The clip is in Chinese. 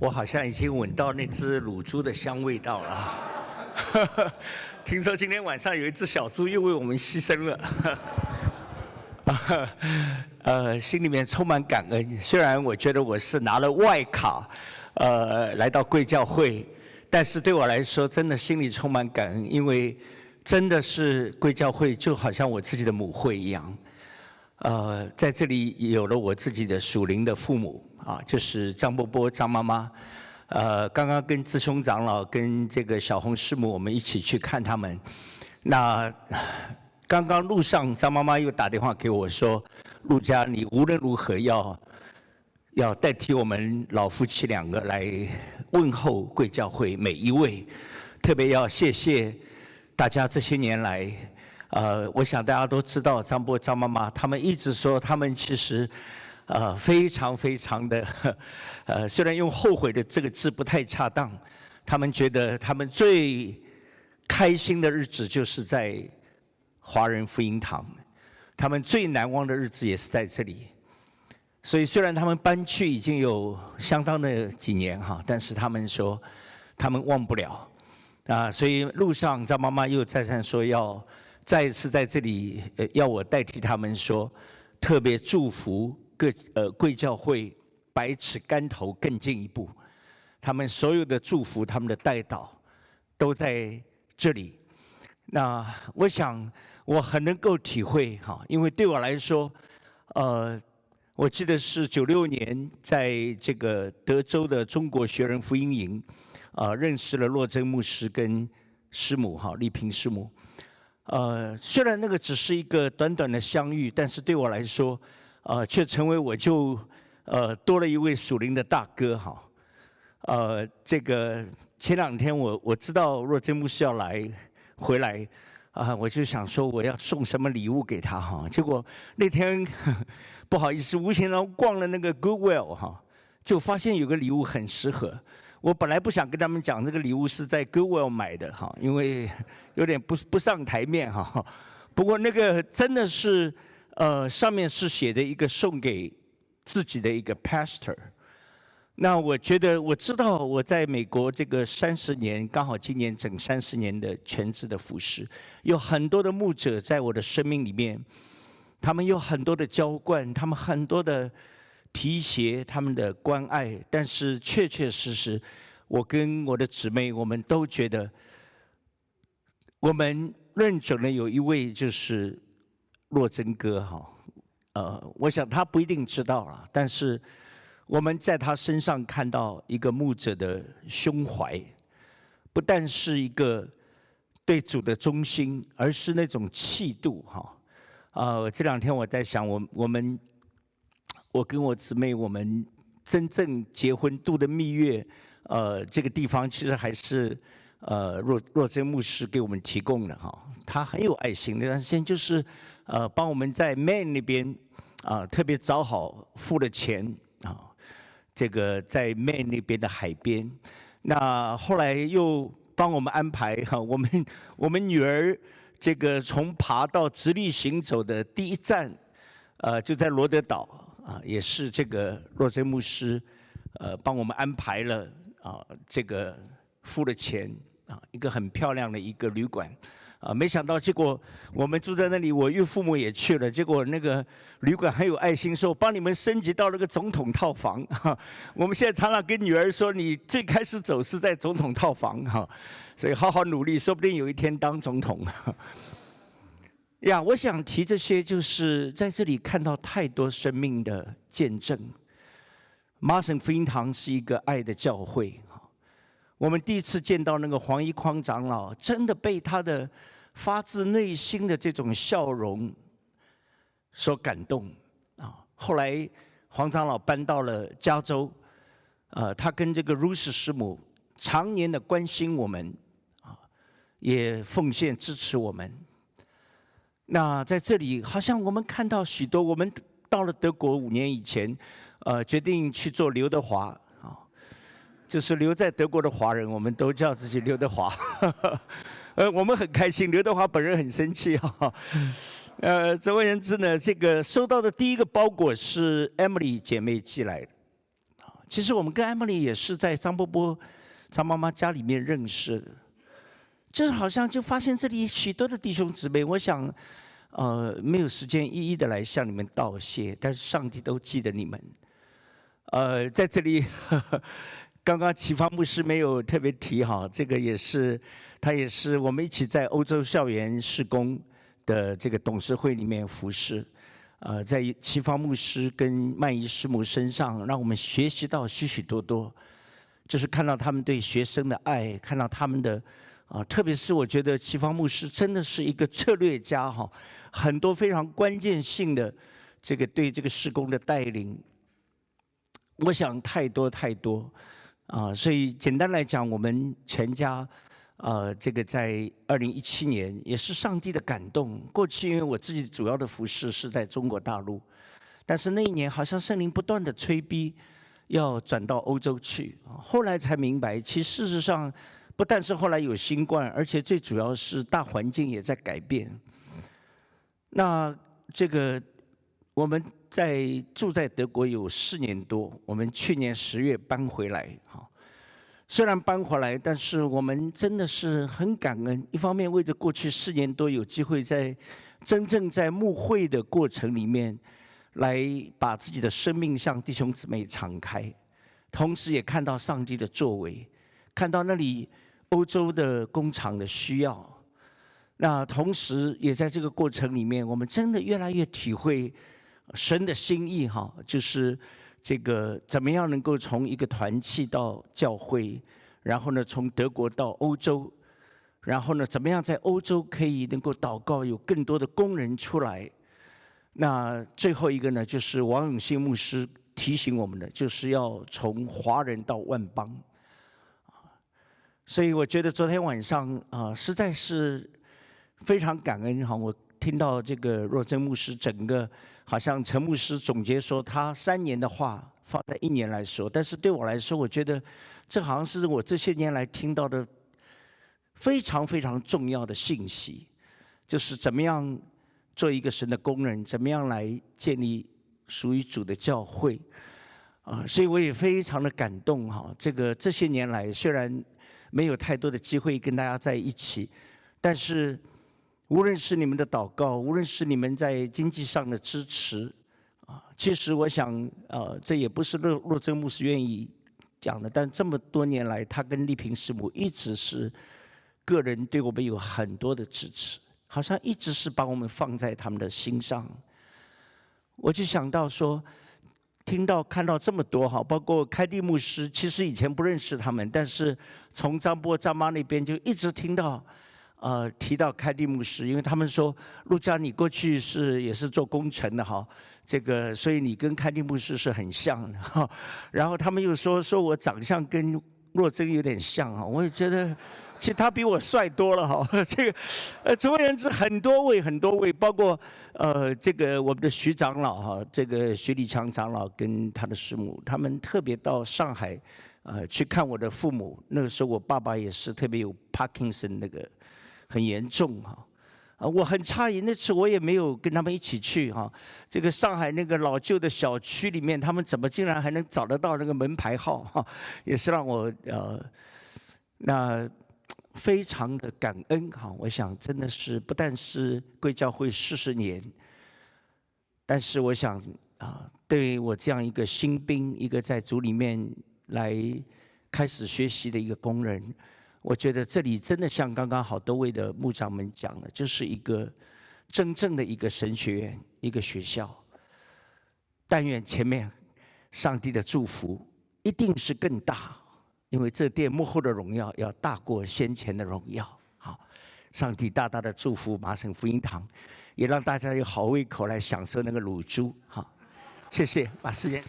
我好像已经闻到那只乳猪的香味道了。听说今天晚上有一只小猪又为我们牺牲了。呃，心里面充满感恩。虽然我觉得我是拿了外卡，呃，来到贵教会，但是对我来说，真的心里充满感恩，因为真的是贵教会就好像我自己的母会一样。呃，在这里有了我自己的属灵的父母。啊，就是张伯伯、张妈妈，呃，刚刚跟智兄长老、跟这个小红师母，我们一起去看他们。那刚刚路上，张妈妈又打电话给我说：“陆家，你无论如何要要代替我们老夫妻两个来问候贵教会每一位，特别要谢谢大家这些年来。呃，我想大家都知道，张波、张妈妈他们一直说，他们其实。”呃，非常非常的，呃，虽然用“后悔”的这个字不太恰当，他们觉得他们最开心的日子就是在华人福音堂，他们最难忘的日子也是在这里。所以，虽然他们搬去已经有相当的几年哈，但是他们说他们忘不了啊。所以路上张妈妈又再三说要再一次在这里，呃，要我代替他们说特别祝福。各呃贵教会百尺竿头更进一步，他们所有的祝福，他们的带祷，都在这里。那我想我很能够体会哈，因为对我来说，呃，我记得是九六年在这个德州的中国学人福音营，啊，认识了洛真牧师跟师母哈丽萍师母。呃，虽然那个只是一个短短的相遇，但是对我来说。呃，却成为我就呃多了一位属灵的大哥哈。呃，这个前两天我我知道若真牧师要来回来啊，我就想说我要送什么礼物给他哈。结果那天 不好意思，无形中逛了那个 Goodwill 哈，就发现有个礼物很适合。我本来不想跟他们讲这个礼物是在 Goodwill 买的哈，因为有点不不上台面哈。不过那个真的是。呃，上面是写的一个送给自己的一个 pastor。那我觉得我知道我在美国这个三十年，刚好今年整三十年的全职的服饰，有很多的牧者在我的生命里面，他们有很多的浇灌，他们很多的提携，他们的关爱。但是确确实实，我跟我的姊妹，我们都觉得，我们认准了有一位就是。洛真哥哈，呃，我想他不一定知道了，但是我们在他身上看到一个牧者的胸怀，不但是一个对主的忠心，而是那种气度哈。啊，这两天我在想，我我们我跟我姊妹，我们真正结婚度的蜜月，呃，这个地方其实还是呃若若真牧师给我们提供的哈。他很有爱心，那段时间就是。呃，帮我们在 Man 那边啊，特别找好付了钱啊，这个在 Man 那边的海边，那后来又帮我们安排哈，我们 我们女儿这个从爬到直立行走的第一站，呃，就在罗德岛啊，也是这个洛真牧师呃帮我们安排了啊，这个付了钱啊，一个很漂亮的一个旅馆。啊，没想到结果我们住在那里，我岳父母也去了。结果那个旅馆很有爱心，说帮你们升级到那个总统套房。哈，我们现在常常跟女儿说，你最开始走是在总统套房哈，所以好好努力，说不定有一天当总统。呀，我想提这些，就是在这里看到太多生命的见证。麻省福音堂是一个爱的教会。我们第一次见到那个黄一匡长老，真的被他的发自内心的这种笑容所感动啊！后来黄长老搬到了加州，呃，他跟这个 Rose 师母常年的关心我们啊，也奉献支持我们。那在这里，好像我们看到许多，我们到了德国五年以前，呃，决定去做刘德华啊。就是留在德国的华人，我们都叫自己刘德华。呃，我们很开心，刘德华本人很生气哈。呃，总而言之呢，这个收到的第一个包裹是 Emily 姐妹寄来的。其实我们跟艾茉莉也是在张伯伯、张妈妈家里面认识的，就是好像就发现这里许多的弟兄姊妹，我想，呃，没有时间一一的来向你们道谢，但是上帝都记得你们。呃，在这里，刚刚启发牧师没有特别提哈，这个也是他也是我们一起在欧洲校园施工的这个董事会里面服侍，呃，在启发牧师跟曼仪师母身上，让我们学习到许许多多，就是看到他们对学生的爱，看到他们的啊，特别是我觉得启发牧师真的是一个策略家哈，很多非常关键性的这个对这个施工的带领。我想太多太多，啊，所以简单来讲，我们全家，啊，这个在二零一七年也是上帝的感动。过去因为我自己主要的服饰是在中国大陆，但是那一年好像圣灵不断的催逼，要转到欧洲去。后来才明白，其实事实上，不但是后来有新冠，而且最主要是大环境也在改变。那这个。我们在住在德国有四年多，我们去年十月搬回来，哈。虽然搬回来，但是我们真的是很感恩。一方面为着过去四年多有机会在真正在牧会的过程里面，来把自己的生命向弟兄姊妹敞开，同时也看到上帝的作为，看到那里欧洲的工厂的需要。那同时也在这个过程里面，我们真的越来越体会。神的心意哈，就是这个怎么样能够从一个团契到教会，然后呢从德国到欧洲，然后呢怎么样在欧洲可以能够祷告有更多的工人出来。那最后一个呢，就是王永信牧师提醒我们的，就是要从华人到万邦。所以我觉得昨天晚上啊，实在是非常感恩哈，我听到这个若真牧师整个。好像陈牧师总结说，他三年的话放在一年来说，但是对我来说，我觉得这好像是我这些年来听到的非常非常重要的信息，就是怎么样做一个神的工人，怎么样来建立属于主的教会啊！所以我也非常的感动哈。这个这些年来，虽然没有太多的机会跟大家在一起，但是。无论是你们的祷告，无论是你们在经济上的支持，啊，其实我想，呃，这也不是洛洛真牧师愿意讲的，但这么多年来，他跟丽萍师母一直是个人对我们有很多的支持，好像一直是把我们放在他们的心上。我就想到说，听到看到这么多哈，包括开地牧师，其实以前不认识他们，但是从张波张妈那边就一直听到。呃，提到开地牧师，因为他们说陆家你过去是也是做工程的哈，这个所以你跟开地牧师是很像的哈。然后他们又说说我长相跟若真有点像哈，我也觉得其实他比我帅多了哈。这个呃，总而言之，很多位很多位，包括呃这个我们的徐长老哈，这个徐立强长老跟他的师母，他们特别到上海呃去看我的父母。那个时候我爸爸也是特别有 Parkinson 那个。很严重哈，啊，我很诧异，那次我也没有跟他们一起去哈。这个上海那个老旧的小区里面，他们怎么竟然还能找得到那个门牌号哈？也是让我呃，那非常的感恩哈。我想真的是不但是贵教会四十年，但是我想啊，对我这样一个新兵，一个在组里面来开始学习的一个工人。我觉得这里真的像刚刚好多位的牧长们讲的，就是一个真正的一个神学院，一个学校。但愿前面上帝的祝福一定是更大，因为这殿幕后的荣耀要大过先前的荣耀。好，上帝大大的祝福麻省福音堂，也让大家有好胃口来享受那个卤猪。好，谢谢，把时间。